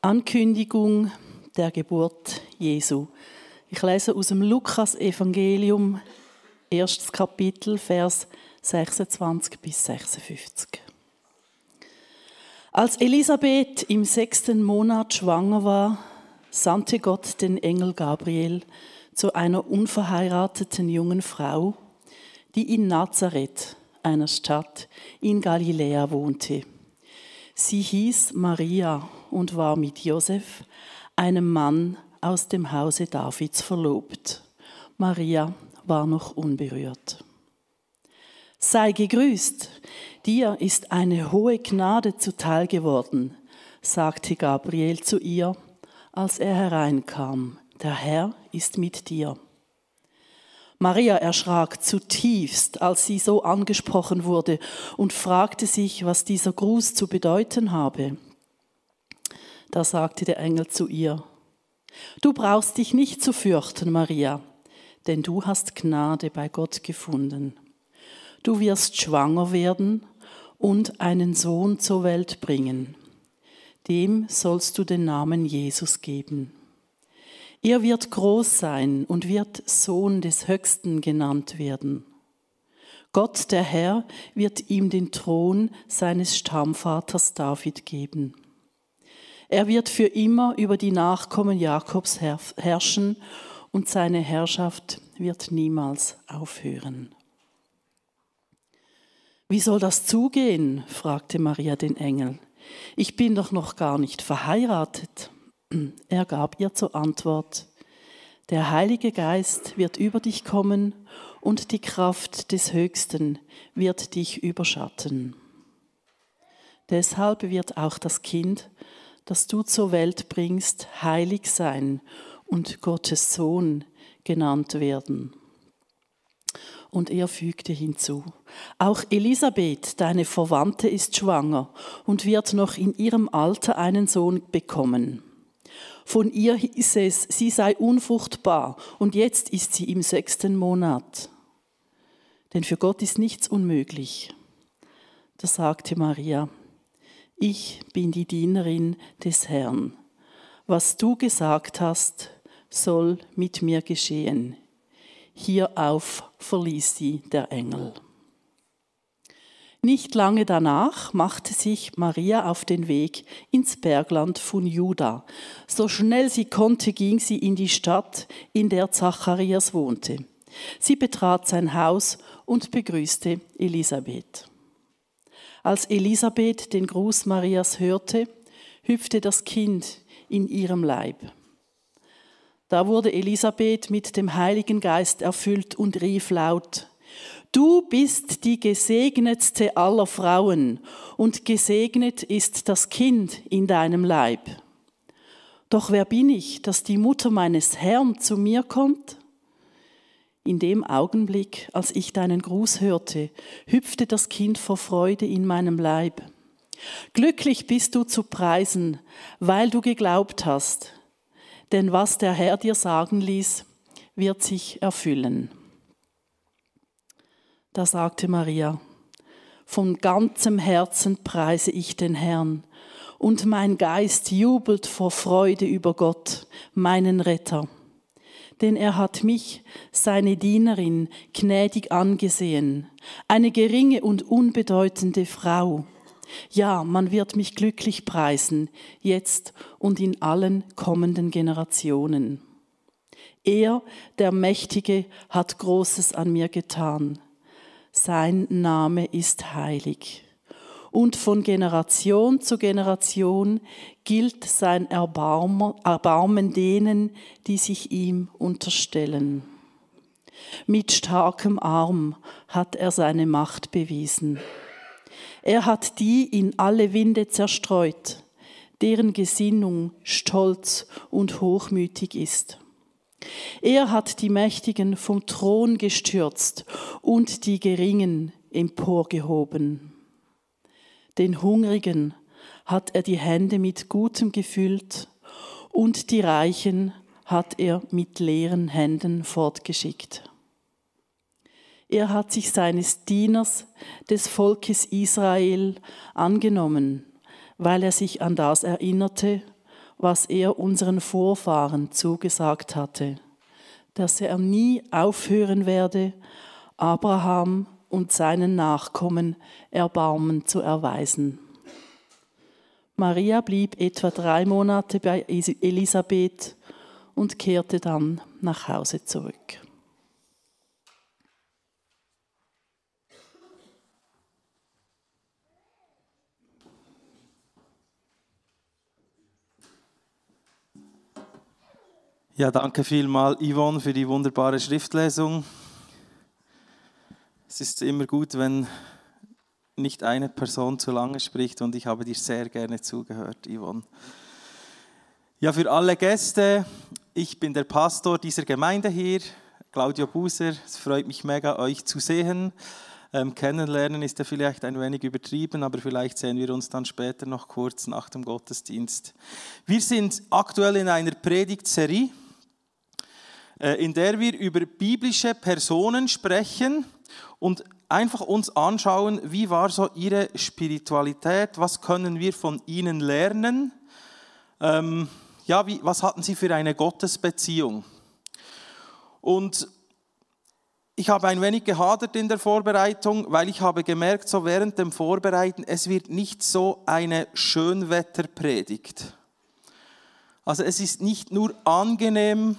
Ankündigung der Geburt Jesu. Ich lese aus dem Lukas-Evangelium, erstes Kapitel, Vers 26 bis 56. Als Elisabeth im sechsten Monat schwanger war, sandte Gott den Engel Gabriel zu einer unverheirateten jungen Frau, die in Nazareth, einer Stadt in Galiläa, wohnte. Sie hieß Maria und war mit Josef, einem Mann aus dem Hause Davids, verlobt. Maria war noch unberührt. Sei gegrüßt, dir ist eine hohe Gnade zuteil geworden, sagte Gabriel zu ihr, als er hereinkam. Der Herr ist mit dir. Maria erschrak zutiefst, als sie so angesprochen wurde und fragte sich, was dieser Gruß zu bedeuten habe. Da sagte der Engel zu ihr, Du brauchst dich nicht zu fürchten, Maria, denn du hast Gnade bei Gott gefunden. Du wirst schwanger werden und einen Sohn zur Welt bringen. Dem sollst du den Namen Jesus geben. Er wird groß sein und wird Sohn des Höchsten genannt werden. Gott der Herr wird ihm den Thron seines Stammvaters David geben. Er wird für immer über die Nachkommen Jakobs herrschen und seine Herrschaft wird niemals aufhören. Wie soll das zugehen? fragte Maria den Engel. Ich bin doch noch gar nicht verheiratet. Er gab ihr zur Antwort, der Heilige Geist wird über dich kommen und die Kraft des Höchsten wird dich überschatten. Deshalb wird auch das Kind, das du zur Welt bringst, heilig sein und Gottes Sohn genannt werden. Und er fügte hinzu, auch Elisabeth, deine Verwandte, ist schwanger und wird noch in ihrem Alter einen Sohn bekommen. Von ihr hieß es, sie sei unfruchtbar und jetzt ist sie im sechsten Monat. Denn für Gott ist nichts unmöglich. Da sagte Maria, ich bin die Dienerin des Herrn. Was du gesagt hast, soll mit mir geschehen. Hierauf verließ sie der Engel. Nicht lange danach machte sich Maria auf den Weg ins Bergland von Juda. So schnell sie konnte, ging sie in die Stadt, in der Zacharias wohnte. Sie betrat sein Haus und begrüßte Elisabeth. Als Elisabeth den Gruß Marias hörte, hüpfte das Kind in ihrem Leib. Da wurde Elisabeth mit dem Heiligen Geist erfüllt und rief laut, Du bist die gesegnetste aller Frauen und gesegnet ist das Kind in deinem Leib. Doch wer bin ich, dass die Mutter meines Herrn zu mir kommt? In dem Augenblick, als ich deinen Gruß hörte, hüpfte das Kind vor Freude in meinem Leib. Glücklich bist du zu preisen, weil du geglaubt hast, denn was der Herr dir sagen ließ, wird sich erfüllen. Da sagte Maria, von ganzem Herzen preise ich den Herrn, und mein Geist jubelt vor Freude über Gott, meinen Retter denn er hat mich, seine Dienerin, gnädig angesehen, eine geringe und unbedeutende Frau. Ja, man wird mich glücklich preisen, jetzt und in allen kommenden Generationen. Er, der Mächtige, hat Großes an mir getan. Sein Name ist heilig und von Generation zu Generation gilt sein Erbarmen denen, die sich ihm unterstellen. Mit starkem Arm hat er seine Macht bewiesen. Er hat die in alle Winde zerstreut, deren Gesinnung stolz und hochmütig ist. Er hat die Mächtigen vom Thron gestürzt und die Geringen emporgehoben. Den Hungrigen hat er die Hände mit Gutem gefüllt und die Reichen hat er mit leeren Händen fortgeschickt. Er hat sich seines Dieners, des Volkes Israel, angenommen, weil er sich an das erinnerte, was er unseren Vorfahren zugesagt hatte, dass er nie aufhören werde, Abraham und seinen Nachkommen Erbarmen zu erweisen. Maria blieb etwa drei Monate bei Elisabeth und kehrte dann nach Hause zurück. Ja, danke vielmal, Yvonne, für die wunderbare Schriftlesung. Es ist immer gut, wenn nicht eine Person zu lange spricht und ich habe dir sehr gerne zugehört, Yvonne. Ja, für alle Gäste, ich bin der Pastor dieser Gemeinde hier, Claudio Buser. Es freut mich mega, euch zu sehen. Ähm, kennenlernen ist ja vielleicht ein wenig übertrieben, aber vielleicht sehen wir uns dann später noch kurz nach dem Gottesdienst. Wir sind aktuell in einer Predigtserie in der wir über biblische Personen sprechen und einfach uns anschauen, wie war so ihre Spiritualität, was können wir von ihnen lernen, ähm, ja, wie, was hatten sie für eine Gottesbeziehung. Und ich habe ein wenig gehadert in der Vorbereitung, weil ich habe gemerkt, so während dem Vorbereiten, es wird nicht so eine Schönwetterpredigt. Also es ist nicht nur angenehm,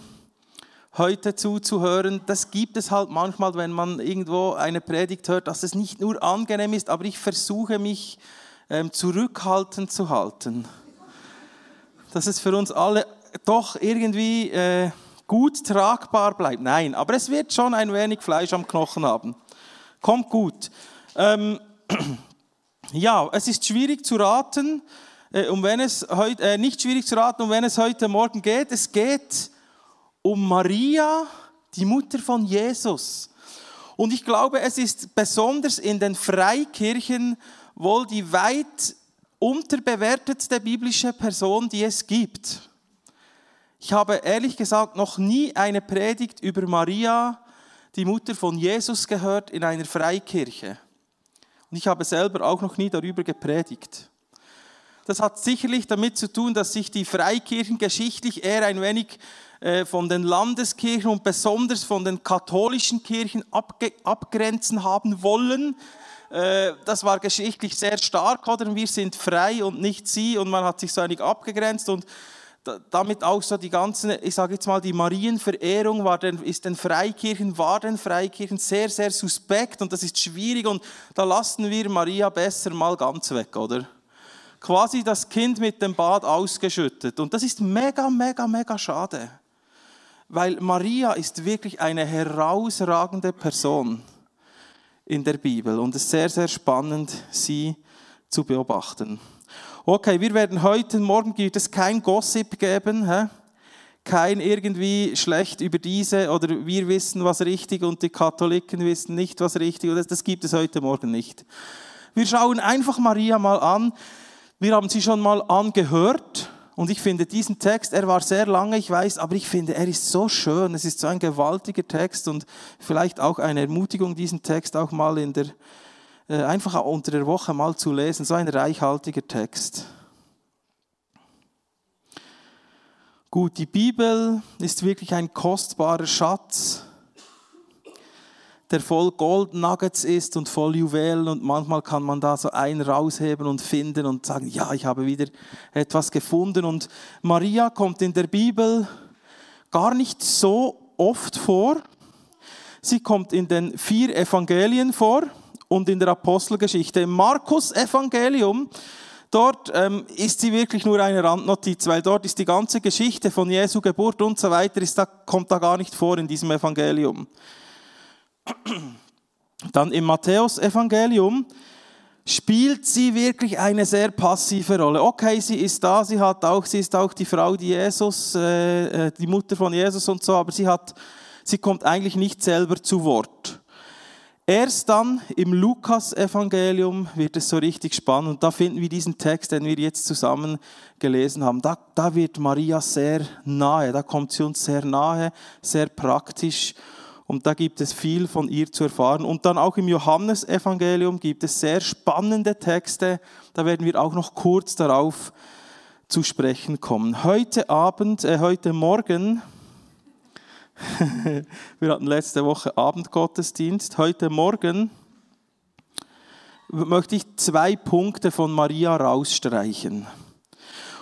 heute zuzuhören. Das gibt es halt manchmal, wenn man irgendwo eine Predigt hört, dass es nicht nur angenehm ist, aber ich versuche mich ähm, zurückhaltend zu halten. Dass es für uns alle doch irgendwie äh, gut tragbar bleibt. Nein, aber es wird schon ein wenig Fleisch am Knochen haben. Kommt gut. Ähm, ja, es ist schwierig zu raten, äh, um wenn es heute, äh, nicht schwierig zu raten, um wenn es heute Morgen geht. Es geht um Maria, die Mutter von Jesus. Und ich glaube, es ist besonders in den Freikirchen wohl die weit unterbewertetste biblische Person, die es gibt. Ich habe ehrlich gesagt noch nie eine Predigt über Maria, die Mutter von Jesus, gehört in einer Freikirche. Und ich habe selber auch noch nie darüber gepredigt. Das hat sicherlich damit zu tun, dass sich die Freikirchen geschichtlich eher ein wenig von den Landeskirchen und besonders von den katholischen Kirchen abgrenzen haben wollen. Äh, das war geschichtlich sehr stark, oder? Wir sind frei und nicht sie und man hat sich so einig abgegrenzt und damit auch so die ganze, ich sage jetzt mal, die Marienverehrung war den, ist den Freikirchen, war den Freikirchen sehr, sehr suspekt und das ist schwierig und da lassen wir Maria besser mal ganz weg, oder? Quasi das Kind mit dem Bad ausgeschüttet und das ist mega, mega, mega schade weil Maria ist wirklich eine herausragende Person in der Bibel und es ist sehr, sehr spannend, sie zu beobachten. Okay, wir werden heute Morgen gibt es kein Gossip geben, hä? kein irgendwie schlecht über diese oder wir wissen, was richtig und die Katholiken wissen nicht, was richtig ist. Das gibt es heute Morgen nicht. Wir schauen einfach Maria mal an. Wir haben sie schon mal angehört und ich finde diesen Text, er war sehr lange, ich weiß, aber ich finde, er ist so schön. Es ist so ein gewaltiger Text und vielleicht auch eine Ermutigung, diesen Text auch mal in der, äh, einfach unter der Woche mal zu lesen. So ein reichhaltiger Text. Gut, die Bibel ist wirklich ein kostbarer Schatz der voll Gold Nuggets ist und voll Juwelen und manchmal kann man da so einen rausheben und finden und sagen, ja, ich habe wieder etwas gefunden und Maria kommt in der Bibel gar nicht so oft vor. Sie kommt in den vier Evangelien vor und in der Apostelgeschichte. Im Markus Evangelium, dort ähm, ist sie wirklich nur eine Randnotiz, weil dort ist die ganze Geschichte von Jesu Geburt und so weiter, ist da, kommt da gar nicht vor in diesem Evangelium. Dann im Matthäus-Evangelium spielt sie wirklich eine sehr passive Rolle. Okay, sie ist da, sie hat auch, sie ist auch die Frau, die Jesus, äh, äh, die Mutter von Jesus und so, aber sie hat, sie kommt eigentlich nicht selber zu Wort. Erst dann im Lukas-Evangelium wird es so richtig spannend und da finden wir diesen Text, den wir jetzt zusammen gelesen haben. Da, da wird Maria sehr nahe, da kommt sie uns sehr nahe, sehr praktisch und da gibt es viel von ihr zu erfahren. Und dann auch im Johannesevangelium gibt es sehr spannende Texte, da werden wir auch noch kurz darauf zu sprechen kommen. Heute Abend, äh, heute Morgen Wir hatten letzte Woche Abendgottesdienst. Heute Morgen möchte ich zwei Punkte von Maria rausstreichen.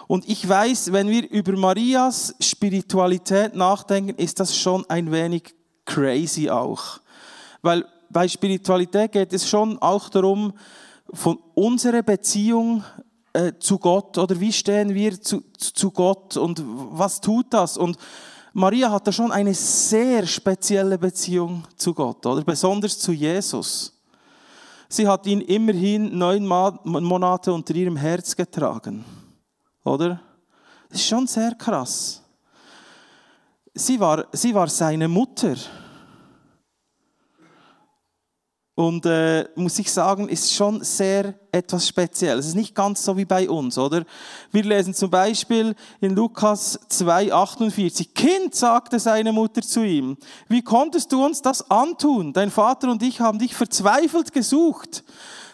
Und ich weiß, wenn wir über Marias Spiritualität nachdenken, ist das schon ein wenig crazy auch. Weil bei Spiritualität geht es schon auch darum, von unserer Beziehung äh, zu Gott oder wie stehen wir zu, zu Gott und was tut das? Und Maria hatte schon eine sehr spezielle Beziehung zu Gott, oder besonders zu Jesus. Sie hat ihn immerhin neun Monate unter ihrem Herz getragen, oder? Das ist schon sehr krass. Sie war, sie war seine Mutter. Und äh, muss ich sagen, ist schon sehr etwas Spezielles. Es ist nicht ganz so wie bei uns, oder? Wir lesen zum Beispiel in Lukas 2,48. Kind, sagte seine Mutter zu ihm, wie konntest du uns das antun? Dein Vater und ich haben dich verzweifelt gesucht.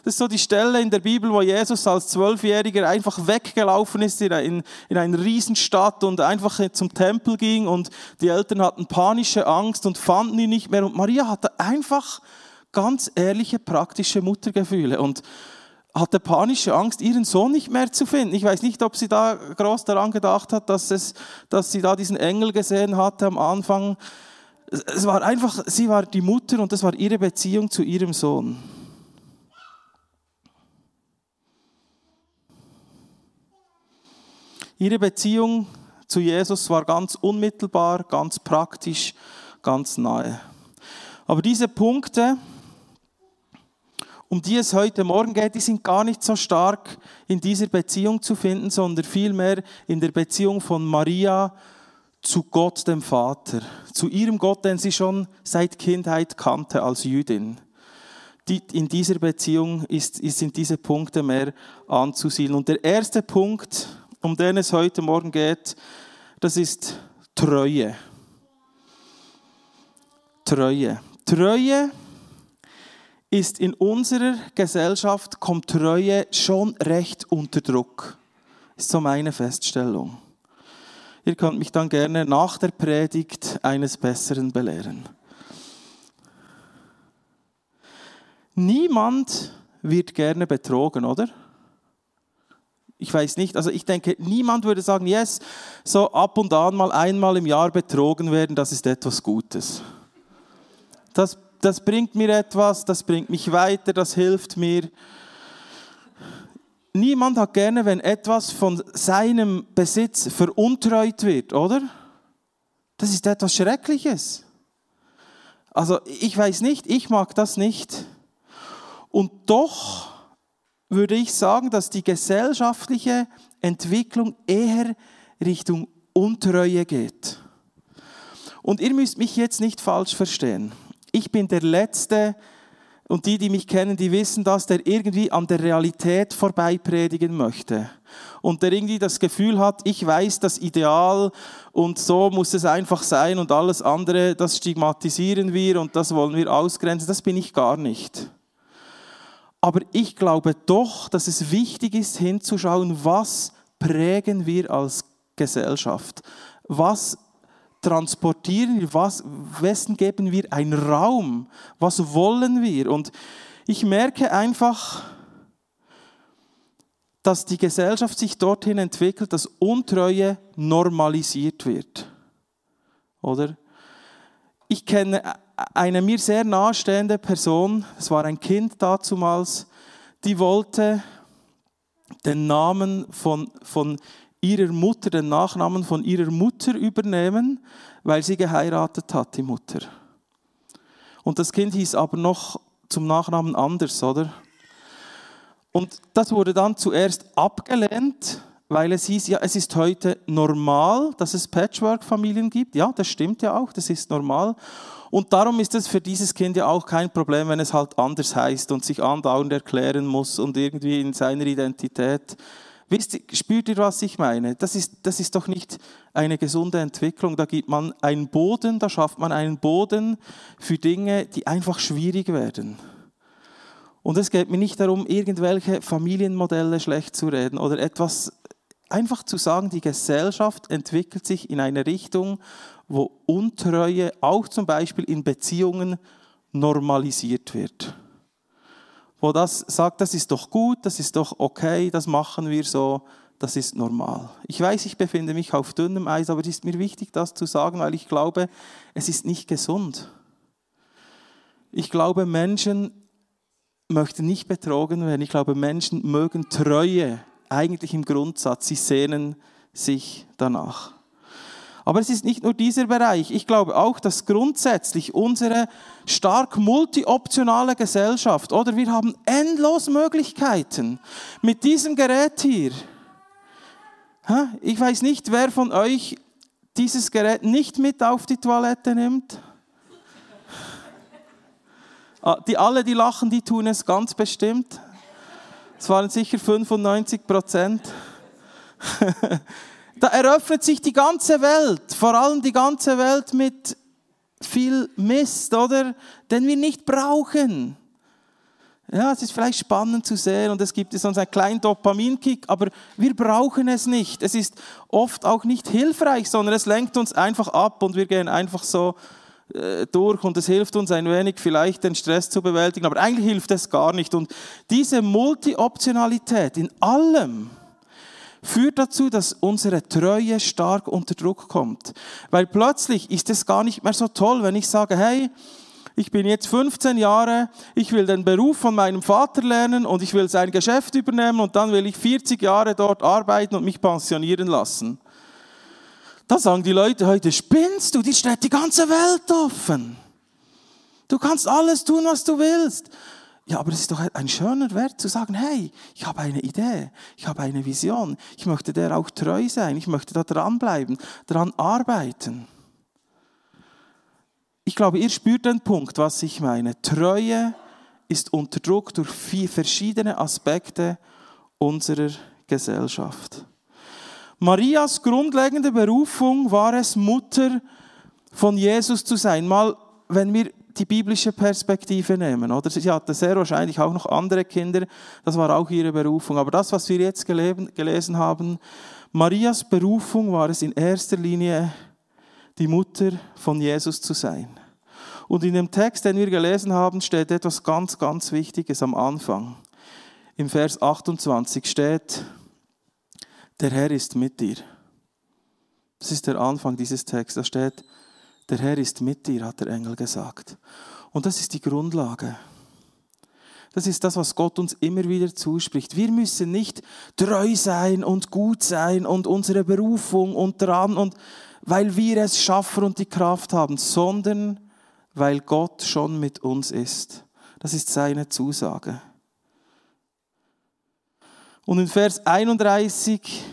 Das ist so die Stelle in der Bibel, wo Jesus als Zwölfjähriger einfach weggelaufen ist in, in, in eine Riesenstadt und einfach zum Tempel ging und die Eltern hatten panische Angst und fanden ihn nicht mehr. Und Maria hatte einfach ganz ehrliche, praktische Muttergefühle und hatte panische Angst, ihren Sohn nicht mehr zu finden. Ich weiß nicht, ob sie da groß daran gedacht hat, dass, es, dass sie da diesen Engel gesehen hatte am Anfang. Es war einfach, sie war die Mutter und das war ihre Beziehung zu ihrem Sohn. Ihre Beziehung zu Jesus war ganz unmittelbar, ganz praktisch, ganz nahe. Aber diese Punkte, um die es heute Morgen geht, die sind gar nicht so stark in dieser Beziehung zu finden, sondern vielmehr in der Beziehung von Maria zu Gott, dem Vater, zu ihrem Gott, den sie schon seit Kindheit kannte als Jüdin. In dieser Beziehung ist, sind diese Punkte mehr anzusiedeln. Und der erste Punkt, um den es heute Morgen geht, das ist Treue. Treue. Treue ist in unserer Gesellschaft, kommt Treue schon recht unter Druck. Ist so meine Feststellung. Ihr könnt mich dann gerne nach der Predigt eines Besseren belehren. Niemand wird gerne betrogen, oder? Ich weiß nicht, also ich denke, niemand würde sagen, yes, so ab und an mal einmal im Jahr betrogen werden, das ist etwas Gutes. Das das bringt mir etwas, das bringt mich weiter, das hilft mir. Niemand hat gerne, wenn etwas von seinem Besitz veruntreut wird, oder? Das ist etwas Schreckliches. Also ich weiß nicht, ich mag das nicht. Und doch würde ich sagen, dass die gesellschaftliche Entwicklung eher Richtung Untreue geht. Und ihr müsst mich jetzt nicht falsch verstehen ich bin der Letzte, und die, die mich kennen, die wissen das, der irgendwie an der Realität vorbei predigen möchte. Und der irgendwie das Gefühl hat, ich weiß das Ideal und so muss es einfach sein und alles andere, das stigmatisieren wir und das wollen wir ausgrenzen. Das bin ich gar nicht. Aber ich glaube doch, dass es wichtig ist, hinzuschauen, was prägen wir als Gesellschaft? Was transportieren wir? Was, wessen geben wir einen Raum? Was wollen wir? Und ich merke einfach, dass die Gesellschaft sich dorthin entwickelt, dass Untreue normalisiert wird. Oder? Ich kenne eine mir sehr nahestehende Person, es war ein Kind dazumals, die wollte den Namen von, von ihrer Mutter den Nachnamen von ihrer Mutter übernehmen, weil sie geheiratet hat, die Mutter. Und das Kind hieß aber noch zum Nachnamen anders, oder? Und das wurde dann zuerst abgelehnt, weil es hieß, ja, es ist heute normal, dass es Patchwork-Familien gibt. Ja, das stimmt ja auch, das ist normal. Und darum ist es für dieses Kind ja auch kein Problem, wenn es halt anders heißt und sich andauernd erklären muss und irgendwie in seiner Identität. Wisst spürt ihr, was ich meine? Das ist, das ist doch nicht eine gesunde Entwicklung. Da gibt man einen Boden, da schafft man einen Boden für Dinge, die einfach schwierig werden. Und es geht mir nicht darum, irgendwelche Familienmodelle schlecht zu reden oder etwas einfach zu sagen, die Gesellschaft entwickelt sich in eine Richtung, wo Untreue auch zum Beispiel in Beziehungen normalisiert wird. Wo das sagt, das ist doch gut, das ist doch okay, das machen wir so, das ist normal. Ich weiß, ich befinde mich auf dünnem Eis, aber es ist mir wichtig, das zu sagen, weil ich glaube, es ist nicht gesund. Ich glaube, Menschen möchten nicht betrogen werden. Ich glaube, Menschen mögen Treue eigentlich im Grundsatz. Sie sehnen sich danach. Aber es ist nicht nur dieser Bereich. Ich glaube auch, dass grundsätzlich unsere stark multioptionale Gesellschaft, oder wir haben endlos Möglichkeiten mit diesem Gerät hier. Ich weiß nicht, wer von euch dieses Gerät nicht mit auf die Toilette nimmt. Ah, die alle, die lachen, die tun es ganz bestimmt. Es waren sicher 95 Prozent. da eröffnet sich die ganze Welt, vor allem die ganze Welt mit viel Mist, oder? Den wir nicht brauchen. Ja, es ist vielleicht spannend zu sehen und es gibt sonst einen kleinen Dopaminkick, aber wir brauchen es nicht. Es ist oft auch nicht hilfreich, sondern es lenkt uns einfach ab und wir gehen einfach so äh, durch und es hilft uns ein wenig vielleicht den Stress zu bewältigen, aber eigentlich hilft es gar nicht. Und diese Multi-Optionalität in allem führt dazu, dass unsere Treue stark unter Druck kommt. Weil plötzlich ist es gar nicht mehr so toll, wenn ich sage, hey, ich bin jetzt 15 Jahre, ich will den Beruf von meinem Vater lernen und ich will sein Geschäft übernehmen und dann will ich 40 Jahre dort arbeiten und mich pensionieren lassen. Da sagen die Leute heute, spinnst du, die steht die ganze Welt offen. Du kannst alles tun, was du willst. Ja, aber es ist doch ein schöner Wert zu sagen, hey, ich habe eine Idee, ich habe eine Vision, ich möchte der auch treu sein, ich möchte da dranbleiben, daran arbeiten. Ich glaube, ihr spürt den Punkt, was ich meine. Treue ist unter Druck durch verschiedene Aspekte unserer Gesellschaft. Marias grundlegende Berufung war es, Mutter von Jesus zu sein. Mal, wenn wir die biblische Perspektive nehmen, oder? Sie hatte sehr wahrscheinlich auch noch andere Kinder, das war auch ihre Berufung. Aber das, was wir jetzt gelesen haben, Marias Berufung war es in erster Linie, die Mutter von Jesus zu sein. Und in dem Text, den wir gelesen haben, steht etwas ganz, ganz Wichtiges am Anfang. Im Vers 28 steht, der Herr ist mit dir. Das ist der Anfang dieses Texts. Da steht, der Herr ist mit dir, hat der Engel gesagt. Und das ist die Grundlage. Das ist das, was Gott uns immer wieder zuspricht. Wir müssen nicht treu sein und gut sein und unsere Berufung und dran und weil wir es schaffen und die Kraft haben, sondern weil Gott schon mit uns ist. Das ist seine Zusage. Und in Vers 31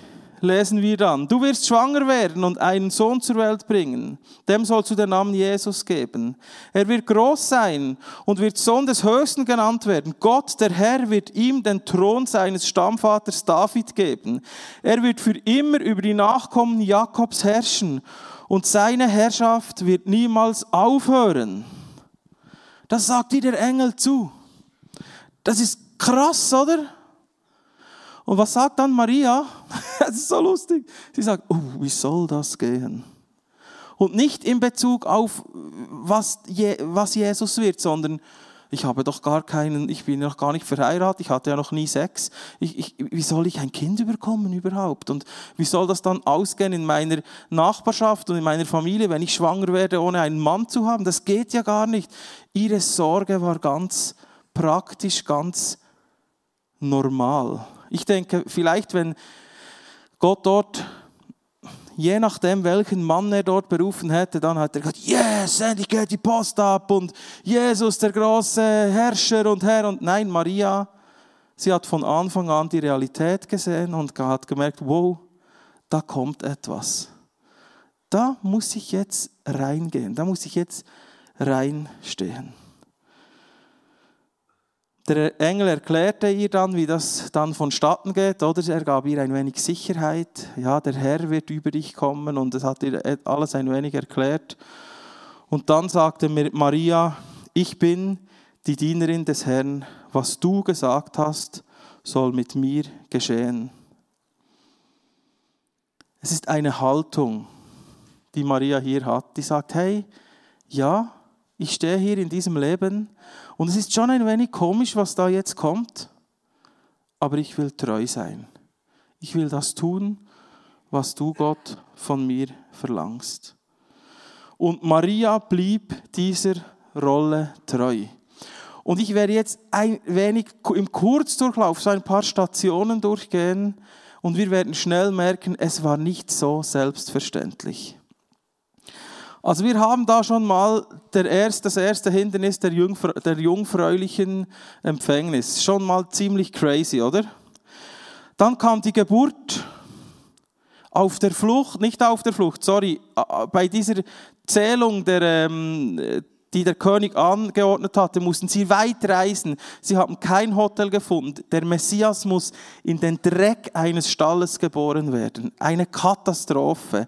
lesen wir dann, du wirst schwanger werden und einen Sohn zur Welt bringen. Dem sollst du den Namen Jesus geben. Er wird groß sein und wird Sohn des Höchsten genannt werden. Gott, der Herr, wird ihm den Thron seines Stammvaters David geben. Er wird für immer über die Nachkommen Jakobs herrschen und seine Herrschaft wird niemals aufhören. Das sagt dir der Engel zu. Das ist krass, oder? Und was sagt dann Maria? Es ist so lustig. Sie sagt, oh, wie soll das gehen? Und nicht in Bezug auf, was, was Jesus wird, sondern ich habe doch gar keinen, ich bin noch gar nicht verheiratet, ich hatte ja noch nie Sex. Ich, ich, wie soll ich ein Kind überkommen überhaupt? Und wie soll das dann ausgehen in meiner Nachbarschaft und in meiner Familie, wenn ich schwanger werde, ohne einen Mann zu haben? Das geht ja gar nicht. Ihre Sorge war ganz praktisch, ganz normal. Ich denke, vielleicht wenn Gott dort, je nachdem, welchen Mann er dort berufen hätte, dann hat er gesagt, yes, endlich geht die Post ab und Jesus, der große Herrscher und Herr. Und nein, Maria Sie hat von Anfang an die Realität gesehen und hat gemerkt, wow, da kommt etwas. Da muss ich jetzt reingehen, da muss ich jetzt reinstehen. Der Engel erklärte ihr dann, wie das dann vonstatten geht, oder? Er gab ihr ein wenig Sicherheit. Ja, der Herr wird über dich kommen und es hat ihr alles ein wenig erklärt. Und dann sagte Maria, ich bin die Dienerin des Herrn, was du gesagt hast, soll mit mir geschehen. Es ist eine Haltung, die Maria hier hat, die sagt, hey, ja, ich stehe hier in diesem Leben und es ist schon ein wenig komisch, was da jetzt kommt, aber ich will treu sein. Ich will das tun, was du Gott von mir verlangst. Und Maria blieb dieser Rolle treu. Und ich werde jetzt ein wenig im Kurzdurchlauf so ein paar Stationen durchgehen und wir werden schnell merken, es war nicht so selbstverständlich. Also wir haben da schon mal erste, das erste Hindernis der, Jungfra der jungfräulichen Empfängnis. Schon mal ziemlich crazy, oder? Dann kam die Geburt auf der Flucht, nicht auf der Flucht, sorry, bei dieser Zählung der, ähm, die der König angeordnet hatte, mussten sie weit reisen. Sie haben kein Hotel gefunden. Der Messias muss in den Dreck eines Stalles geboren werden. Eine Katastrophe.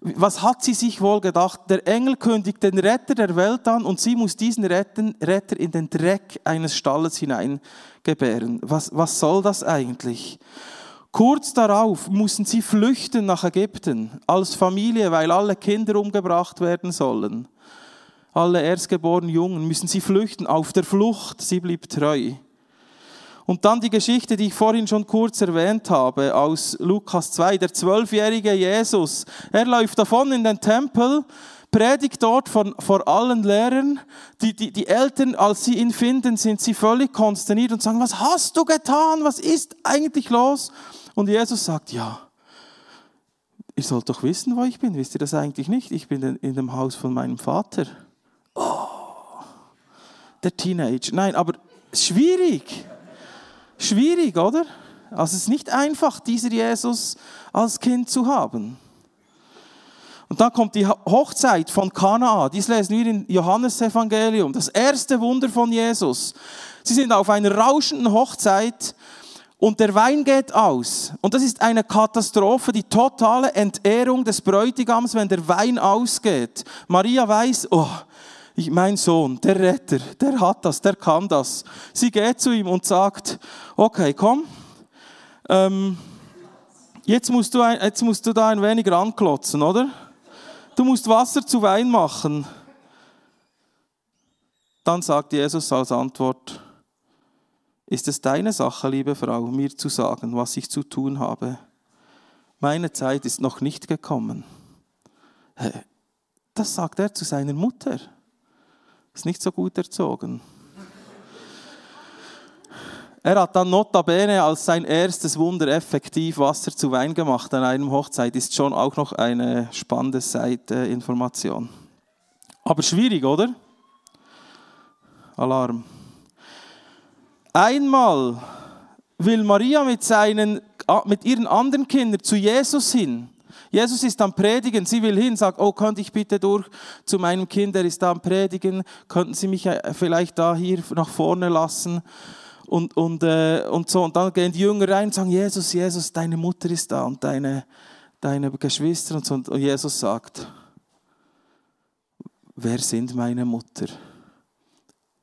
Was hat sie sich wohl gedacht? Der Engel kündigt den Retter der Welt an und sie muss diesen Retter in den Dreck eines Stalles hineingebären. Was, was soll das eigentlich? Kurz darauf mussten sie flüchten nach Ägypten als Familie, weil alle Kinder umgebracht werden sollen alle erstgeborenen Jungen, müssen sie flüchten, auf der Flucht, sie blieb treu. Und dann die Geschichte, die ich vorhin schon kurz erwähnt habe, aus Lukas 2, der zwölfjährige Jesus. Er läuft davon in den Tempel, predigt dort von, vor allen Lehrern. Die, die, die Eltern, als sie ihn finden, sind sie völlig konsterniert und sagen, was hast du getan? Was ist eigentlich los? Und Jesus sagt, ja, ihr sollt doch wissen, wo ich bin. Wisst ihr das eigentlich nicht? Ich bin in dem Haus von meinem Vater. Oh, der Teenager. Nein, aber schwierig. Schwierig, oder? Also es ist nicht einfach, dieser Jesus als Kind zu haben. Und dann kommt die Hochzeit von Kanaa. Dies lesen wir in Johannes Evangelium. Das erste Wunder von Jesus. Sie sind auf einer rauschenden Hochzeit und der Wein geht aus. Und das ist eine Katastrophe, die totale Entehrung des Bräutigams, wenn der Wein ausgeht. Maria weiß, oh, ich, mein Sohn, der Retter, der hat das, der kann das. Sie geht zu ihm und sagt, okay, komm, ähm, jetzt, musst du ein, jetzt musst du da ein wenig ranklotzen, oder? Du musst Wasser zu Wein machen. Dann sagt Jesus als Antwort, ist es deine Sache, liebe Frau, mir zu sagen, was ich zu tun habe? Meine Zeit ist noch nicht gekommen. Das sagt er zu seiner Mutter. Ist nicht so gut erzogen. Er hat dann notabene als sein erstes Wunder effektiv Wasser zu Wein gemacht an einem Hochzeit. Ist schon auch noch eine spannende Seite-Information. Aber schwierig, oder? Alarm. Einmal will Maria mit, seinen, mit ihren anderen Kindern zu Jesus hin. Jesus ist am Predigen, sie will hin, sagt, oh, könnte ich bitte durch zu meinem Kind, der ist da am Predigen, könnten Sie mich äh, vielleicht da hier nach vorne lassen? Und, und, äh, und so. Und dann gehen die Jünger rein und sagen, Jesus, Jesus, deine Mutter ist da und deine, deine Geschwister und so. Und Jesus sagt, wer sind meine Mutter?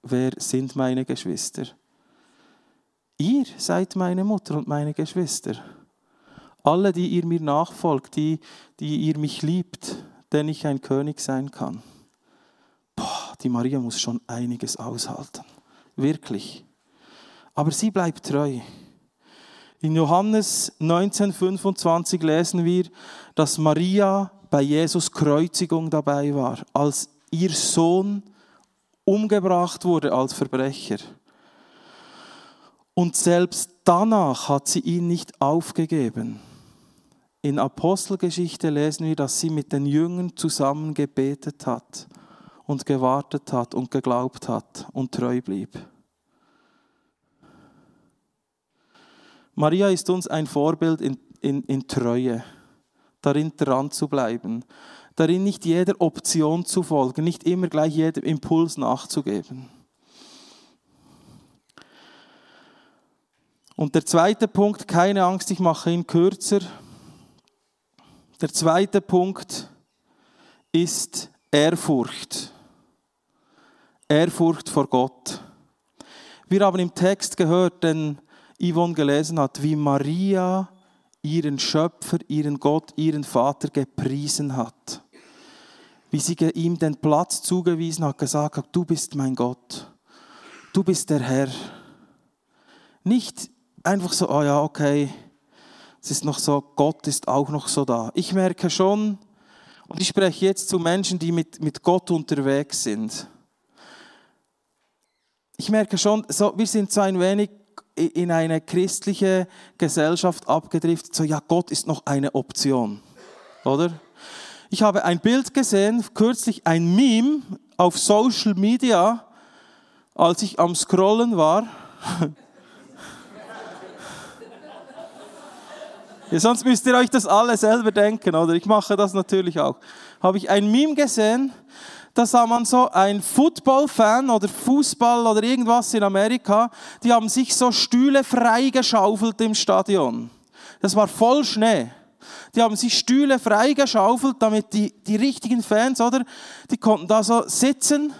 Wer sind meine Geschwister? Ihr seid meine Mutter und meine Geschwister. Alle, die ihr mir nachfolgt, die, die ihr mich liebt, denn ich ein König sein kann. Boah, die Maria muss schon einiges aushalten. Wirklich. Aber sie bleibt treu. In Johannes 19,25 lesen wir, dass Maria bei Jesus Kreuzigung dabei war, als ihr Sohn umgebracht wurde als Verbrecher. Und selbst danach hat sie ihn nicht aufgegeben. In Apostelgeschichte lesen wir, dass sie mit den Jüngern zusammen gebetet hat und gewartet hat und geglaubt hat und treu blieb. Maria ist uns ein Vorbild in, in, in Treue, darin dran zu bleiben, darin nicht jeder Option zu folgen, nicht immer gleich jedem Impuls nachzugeben. Und der zweite Punkt, keine Angst, ich mache ihn kürzer. Der zweite Punkt ist Ehrfurcht. Ehrfurcht vor Gott. Wir haben im Text gehört, den Yvonne gelesen hat, wie Maria ihren Schöpfer, ihren Gott, ihren Vater gepriesen hat. Wie sie ihm den Platz zugewiesen hat, gesagt hat, du bist mein Gott, du bist der Herr. Nicht einfach so, oh ja, okay, es ist noch so, Gott ist auch noch so da. Ich merke schon, und ich spreche jetzt zu Menschen, die mit, mit Gott unterwegs sind. Ich merke schon, so, wir sind so ein wenig in eine christliche Gesellschaft abgedriftet, so ja, Gott ist noch eine Option, oder? Ich habe ein Bild gesehen, kürzlich ein Meme auf Social Media, als ich am Scrollen war. Ja, sonst müsst ihr euch das alle selber denken, oder? Ich mache das natürlich auch. Habe ich ein Meme gesehen, da sah man so ein Football-Fan oder Fußball oder irgendwas in Amerika, die haben sich so Stühle freigeschaufelt im Stadion. Das war voll Schnee. Die haben sich Stühle freigeschaufelt, damit die, die richtigen Fans, oder? Die konnten da so sitzen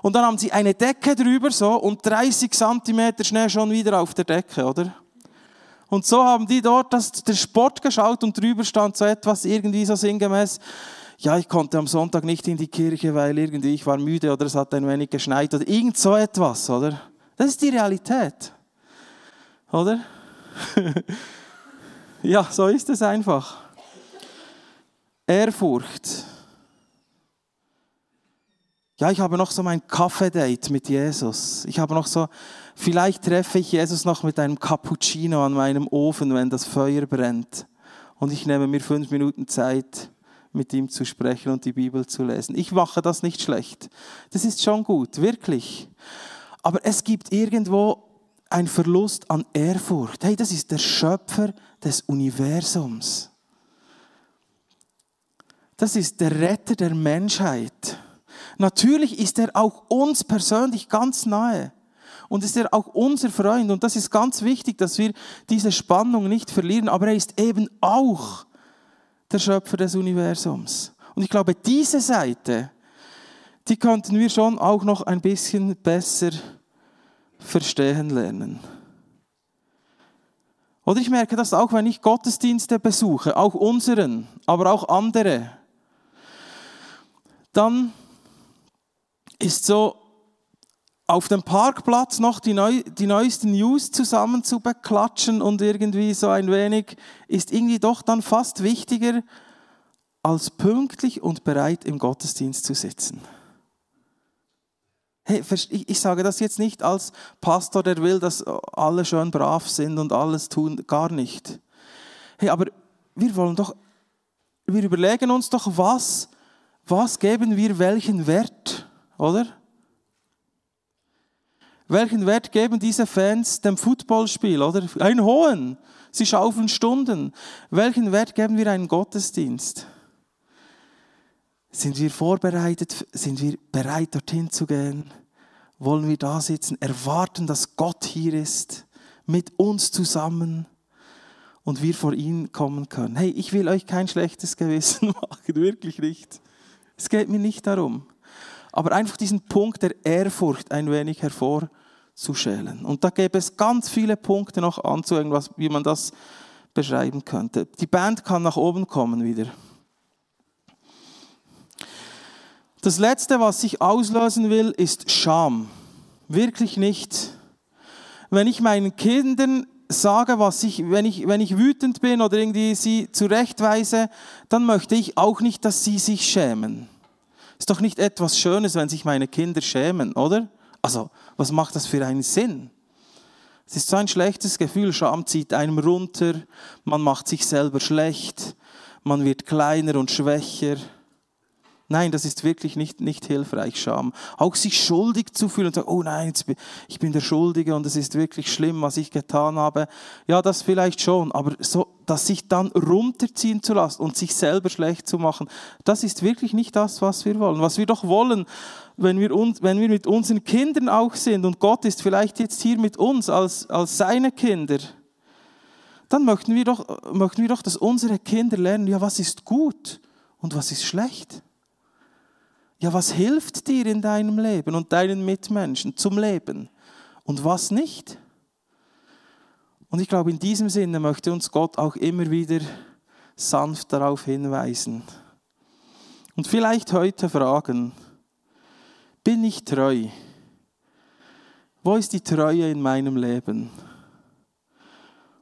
und dann haben sie eine Decke drüber so und 30 Zentimeter Schnee schon wieder auf der Decke, oder? Und so haben die dort das, den Sport geschaut und drüber stand so etwas irgendwie so sinngemäß. Ja, ich konnte am Sonntag nicht in die Kirche, weil irgendwie ich war müde oder es hat ein wenig geschneit oder irgend so etwas, oder? Das ist die Realität. Oder? ja, so ist es einfach. Ehrfurcht. Ja, ich habe noch so mein Kaffee-Date mit Jesus. Ich habe noch so Vielleicht treffe ich Jesus noch mit einem Cappuccino an meinem Ofen, wenn das Feuer brennt. Und ich nehme mir fünf Minuten Zeit, mit ihm zu sprechen und die Bibel zu lesen. Ich mache das nicht schlecht. Das ist schon gut, wirklich. Aber es gibt irgendwo einen Verlust an Ehrfurcht. Hey, das ist der Schöpfer des Universums. Das ist der Retter der Menschheit. Natürlich ist er auch uns persönlich ganz nahe und ist er auch unser Freund. Und das ist ganz wichtig, dass wir diese Spannung nicht verlieren. Aber er ist eben auch der Schöpfer des Universums. Und ich glaube, diese Seite, die könnten wir schon auch noch ein bisschen besser verstehen lernen. Oder ich merke das auch, wenn ich Gottesdienste besuche, auch unseren, aber auch andere. Dann ist so auf dem Parkplatz noch die, neu, die neuesten News zusammen zu beklatschen und irgendwie so ein wenig, ist irgendwie doch dann fast wichtiger, als pünktlich und bereit im Gottesdienst zu sitzen. Hey, ich sage das jetzt nicht als Pastor, der will, dass alle schön brav sind und alles tun, gar nicht. Hey, aber wir wollen doch, wir überlegen uns doch, was, was geben wir welchen Wert, oder? Welchen Wert geben diese Fans dem Footballspiel, oder? Einen hohen. Sie schaufeln Stunden. Welchen Wert geben wir einem Gottesdienst? Sind wir vorbereitet? Sind wir bereit, dorthin zu gehen? Wollen wir da sitzen, erwarten, dass Gott hier ist, mit uns zusammen und wir vor ihn kommen können? Hey, ich will euch kein schlechtes Gewissen machen, wirklich nicht. Es geht mir nicht darum. Aber einfach diesen Punkt der Ehrfurcht ein wenig hervor zu schälen. Und da gäbe es ganz viele Punkte noch anzuhängen, wie man das beschreiben könnte. Die Band kann nach oben kommen wieder. Das letzte, was ich auslösen will, ist Scham. Wirklich nicht. Wenn ich meinen Kindern sage, was ich, wenn ich, wenn ich wütend bin oder irgendwie sie zurechtweise, dann möchte ich auch nicht, dass sie sich schämen. Ist doch nicht etwas Schönes, wenn sich meine Kinder schämen, oder? Also, was macht das für einen Sinn? Es ist so ein schlechtes Gefühl, Scham zieht einem runter, man macht sich selber schlecht, man wird kleiner und schwächer. Nein, das ist wirklich nicht, nicht hilfreich, Scham. Auch sich schuldig zu fühlen und sagen, oh nein, bin, ich bin der Schuldige und es ist wirklich schlimm, was ich getan habe. Ja, das vielleicht schon, aber so, dass sich dann runterziehen zu lassen und sich selber schlecht zu machen, das ist wirklich nicht das, was wir wollen. Was wir doch wollen, wenn wir, uns, wenn wir mit unseren Kindern auch sind und Gott ist vielleicht jetzt hier mit uns als, als seine Kinder, dann möchten wir, doch, möchten wir doch, dass unsere Kinder lernen, ja, was ist gut und was ist schlecht. Ja, was hilft dir in deinem Leben und deinen Mitmenschen zum Leben und was nicht? Und ich glaube, in diesem Sinne möchte uns Gott auch immer wieder sanft darauf hinweisen. Und vielleicht heute fragen, bin ich treu? Wo ist die Treue in meinem Leben?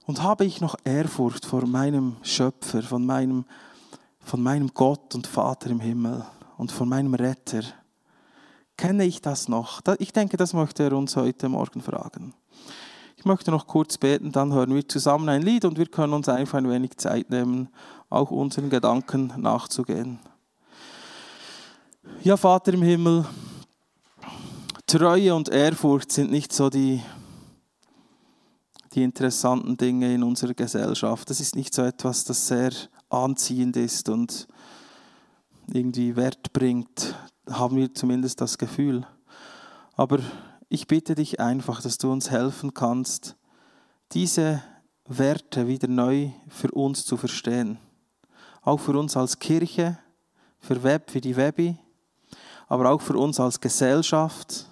Und habe ich noch Ehrfurcht vor meinem Schöpfer, von meinem, von meinem Gott und Vater im Himmel? und von meinem Retter. Kenne ich das noch? Ich denke, das möchte er uns heute Morgen fragen. Ich möchte noch kurz beten, dann hören wir zusammen ein Lied und wir können uns einfach ein wenig Zeit nehmen, auch unseren Gedanken nachzugehen. Ja, Vater im Himmel, Treue und Ehrfurcht sind nicht so die, die interessanten Dinge in unserer Gesellschaft. Das ist nicht so etwas, das sehr anziehend ist und irgendwie Wert bringt, haben wir zumindest das Gefühl. Aber ich bitte dich einfach, dass du uns helfen kannst, diese Werte wieder neu für uns zu verstehen. Auch für uns als Kirche, für Web, für die Webi, aber auch für uns als Gesellschaft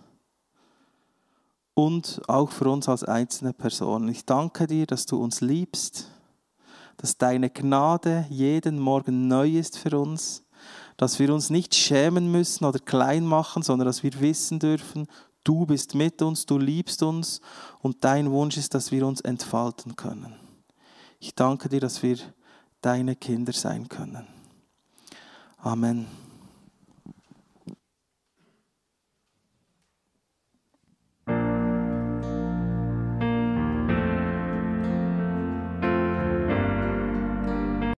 und auch für uns als einzelne Personen. Ich danke dir, dass du uns liebst, dass deine Gnade jeden Morgen neu ist für uns dass wir uns nicht schämen müssen oder klein machen, sondern dass wir wissen dürfen, du bist mit uns, du liebst uns und dein Wunsch ist, dass wir uns entfalten können. Ich danke dir, dass wir deine Kinder sein können. Amen.